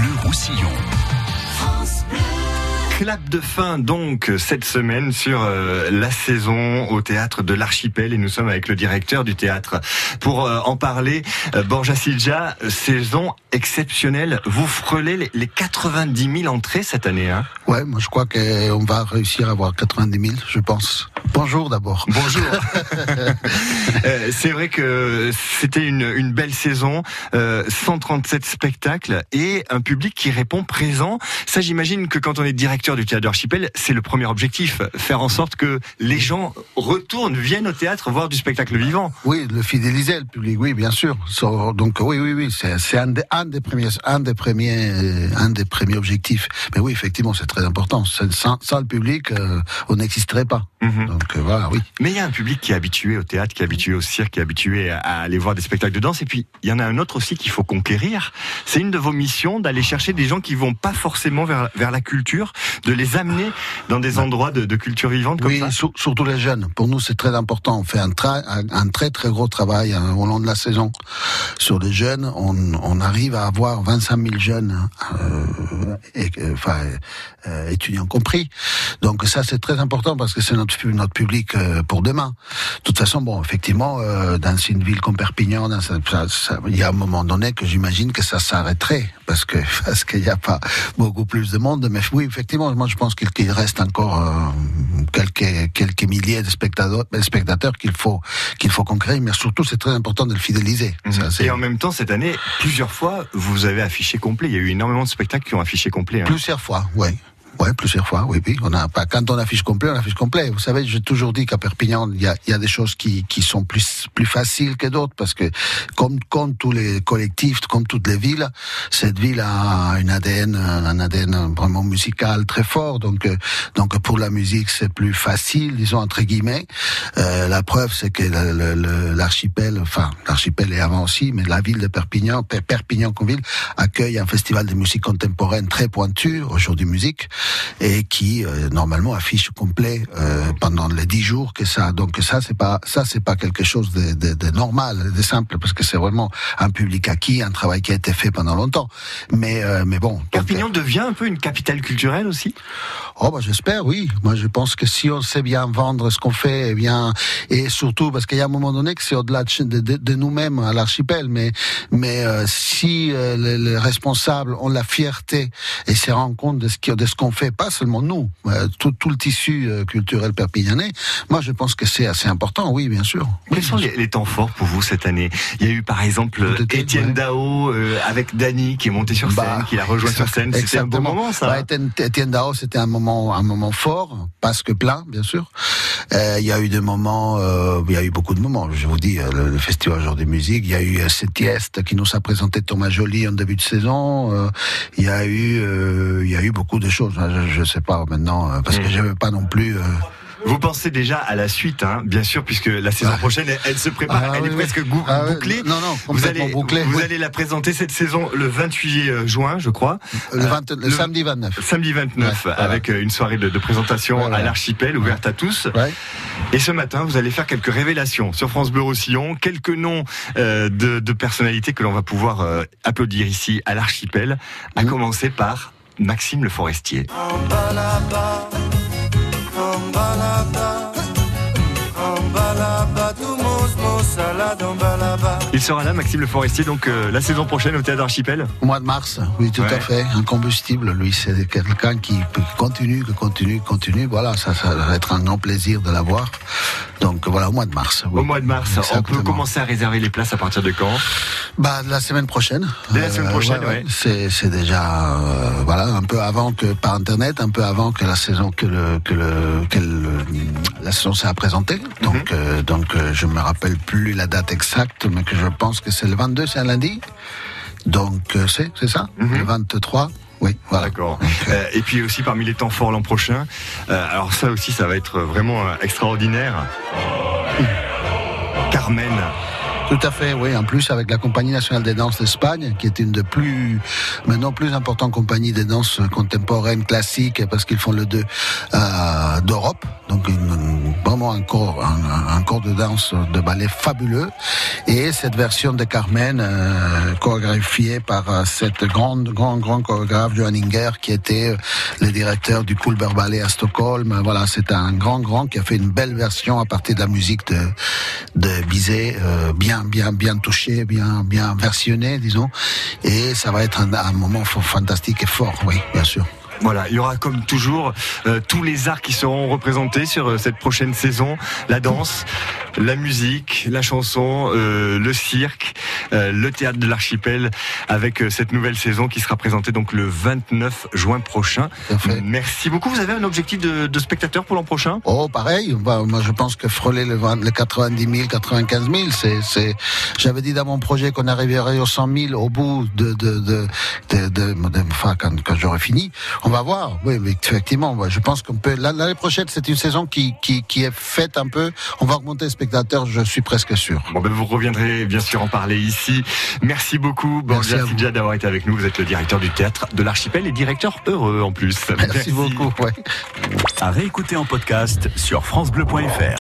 Bleu Roussillon clap de fin donc cette semaine sur euh, la saison au théâtre de l'Archipel et nous sommes avec le directeur du théâtre pour euh, en parler. Euh, Borja Silja, saison exceptionnelle. Vous frôlez les, 90 000 entrées cette année. Hein? Ouais, moi je crois qu'on va réussir à avoir 90 000, je pense. Bonjour d'abord. Bonjour. C'est vrai que c'était une, une, belle saison, 137 spectacles et un public qui répond présent. Ça j'imagine que quand on est directeur du théâtre d'Archipel, c'est le premier objectif, faire en sorte que les gens retournent, viennent au théâtre voir du spectacle vivant. Oui, le fidéliser le public, oui, bien sûr. donc oui, oui, oui, c'est un, un, des premiers, un des premiers, un des premiers objectifs. Mais oui, effectivement, c'est très important. Sans, le public, euh, on n'existerait pas. Mhm. Donc euh, voilà, oui. Mais il y a un public qui est habitué au théâtre, qui est habitué au cirque, qui est habitué à aller voir des spectacles de danse. Et puis il y en a un autre aussi qu'il faut conquérir. C'est une de vos missions d'aller chercher des gens qui vont pas forcément vers, vers la culture, de les amener dans des endroits de, culture vivante comme oui, surtout les jeunes. Pour nous, c'est très important. On fait un, un, très très gros travail hein, au long de la saison sur les jeunes. On, arrive à avoir 25 000 jeunes, euh, et, enfin euh, étudiants compris. Donc ça, c'est très important parce que c'est notre notre public euh, pour demain. De toute façon, bon, effectivement, dans une ville comme Perpignan, il y a un moment donné que j'imagine que ça s'arrêterait parce que parce qu'il n'y a pas beaucoup plus de monde. Mais oui, effectivement, moi je pense qu'il reste encore euh, quelques, quelques milliers de spectateurs, spectateurs qu'il faut, qu'il faut conquérir, mais surtout c'est très important de le fidéliser. Mhm. et en même temps, cette année, plusieurs fois, vous avez affiché complet. Il y a eu énormément de spectacles qui ont affiché complet. Hein. Plusieurs fois, oui. Oui, plusieurs fois, oui, oui. On a quand on affiche complet, on affiche complet. Vous savez, j'ai toujours dit qu'à Perpignan, il y a, y a, des choses qui, qui sont plus, plus faciles que d'autres parce que, comme, comme tous les collectifs, comme toutes les villes, cette ville a une ADN, un ADN vraiment musical très fort. Donc, euh, donc pour la musique, c'est plus facile, disons entre guillemets. Euh, la preuve, c'est que l'archipel, enfin, l'archipel est avant aussi, mais la ville de Perpignan, Perpignan comme ville, accueille un festival de musique contemporaine très pointu, aujourd'hui musique et qui euh, normalement affiche complet euh, pendant les dix jours que ça. Donc ça c'est pas ça c'est pas quelque chose de, de, de, normal, de simple parce que c'est vraiment un public acquis, un travail qui a été fait pendant longtemps. Mais euh, mais bon. Perpignan devient un peu une capitale culturelle aussi? Oh bah j'espère oui. Moi je pense que si on sait bien vendre ce qu'on fait, eh bien et surtout parce qu'il y a un moment donné que c'est au-delà de, de, de nous-mêmes à l'archipel, mais mais si les, responsables ont la fierté et se rendent compte de ce ce qu'on fait pas seulement nous, euh, tout, tout le tissu euh, culturel perpignanais. Moi, je pense que c'est assez important, oui, bien sûr. Quels sont les, temps forts pour vous cette année? Il y a eu par exemple Étienne Dao euh, avec Dany qui est monté sur scène, bah, qui l'a rejoint sur scène. C'était un bon moment, ça. Bah, Étienne, Dao, c'était un moment, un moment fort, parce que plein, bien sûr. il y a eu des moments, il y a eu beaucoup de moments. Je vous dis, le, Festival Jour des Musiques. Il y a eu Cétieste qui nous a présenté Thomas Joly en début de saison. il y a eu, il y a eu beaucoup de choses je, ne sais pas maintenant, euh, parce que mm. je veux pas non plus. Euh, vous pensez déjà à la suite, hein, bien sûr, puisque la saison ah. prochaine, elle, se prépare, ah elle est presque ah bouclée. Non, non, vous allez, bouclée, vous, allez la présenter cette saison le 28 euh, juin, je crois. Le, le, samedi 29. Samedi 29, avec une soirée de, de présentation à l'archipel, ouverte à tous. Et ce matin, vous allez faire quelques révélations sur France Bleu Roussillon, quelques noms euh, de, de, personnalités que l'on va pouvoir euh, applaudir ici à l'archipel, à mmh. commencer par Maxime Le Forestier. Il sera là, Maxime Le Forestier, donc euh, la saison prochaine au Théâtre Archipel Au mois de mars, oui, tout à fait. Un combustible, lui, c'est quelqu'un qui, continue, qui continue, continue. Voilà, ça, ça va être un grand plaisir de l'avoir. Donc voilà, au mois de mars. Au mois de mars, on peut commencer à réserver les places à partir de quand? Bah la semaine prochaine. Dès la semaine euh, prochaine, ouais. C'est déjà euh, voilà un peu avant que par internet, un peu avant que la saison que le que le, que la saison s'est présentée. Donc mhm. donc je me rappelle plus la date exacte, mais que je pense que c'est le 22, c'est un lundi. Donc euh, c'est c'est ça, mhm. le 23. Oui, voilà. D'accord. Euh, et puis aussi parmi les temps forts l'an prochain, euh, alors ça aussi, ça va être vraiment extraordinaire. Carmen Tout à fait, oui. En plus, avec la Compagnie nationale des danses d'Espagne, qui est une des plus, maintenant plus importantes compagnies des danses contemporaines classiques, parce qu'ils font le deux euh, d'Europe. Donc, vraiment un corps, un, corps de danse de ballet fabuleux. Et cette version de Carmen, euh, chorégraphiée par euh, cette grande, grande, grande chorégraphe, Johan Inger, qui était le directeur du Kulber Ballet à Stockholm. Voilà, c'est un grand, grand qui a fait une belle version à partir de la musique de, de Euh, bien, bien, bien touché, bien, bien versionné, disons. Et ça va être un moment fantastique et fort, oui, bien sûr. Voilà, il y aura comme toujours euh, tous les arts qui seront représentés sur euh, cette prochaine saison. La danse, la musique, la chanson, euh, le cirque, le théâtre de l'archipel avec cette nouvelle saison qui sera présentée donc le 29 juin prochain. Merci beaucoup. Vous avez un objectif de, de spectateurs pour l'an prochain? Oh, pareil. Bah, moi, je pense que frôler les, 90 000, 95 000, c'est. J'avais dit dans mon projet qu'on arriverait aux 100 000 au bout de, de, de, de, de, enfin, quand, quand j'aurai fini. On va voir. Oui, mais effectivement, je pense qu'on peut. L'année prochaine, c'est une saison qui, qui, qui, est faite un peu. On va augmenter les spectateurs, je suis presque sûr. Bon, ben vous reviendrez bien sûr en parler ici. Merci beaucoup, Borja Sidja, d'avoir été avec nous. Vous êtes le directeur du théâtre de l'Archipel et directeur heureux en plus. Merci, beaucoup. Ouais. À réécouter en podcast sur FranceBleu.fr.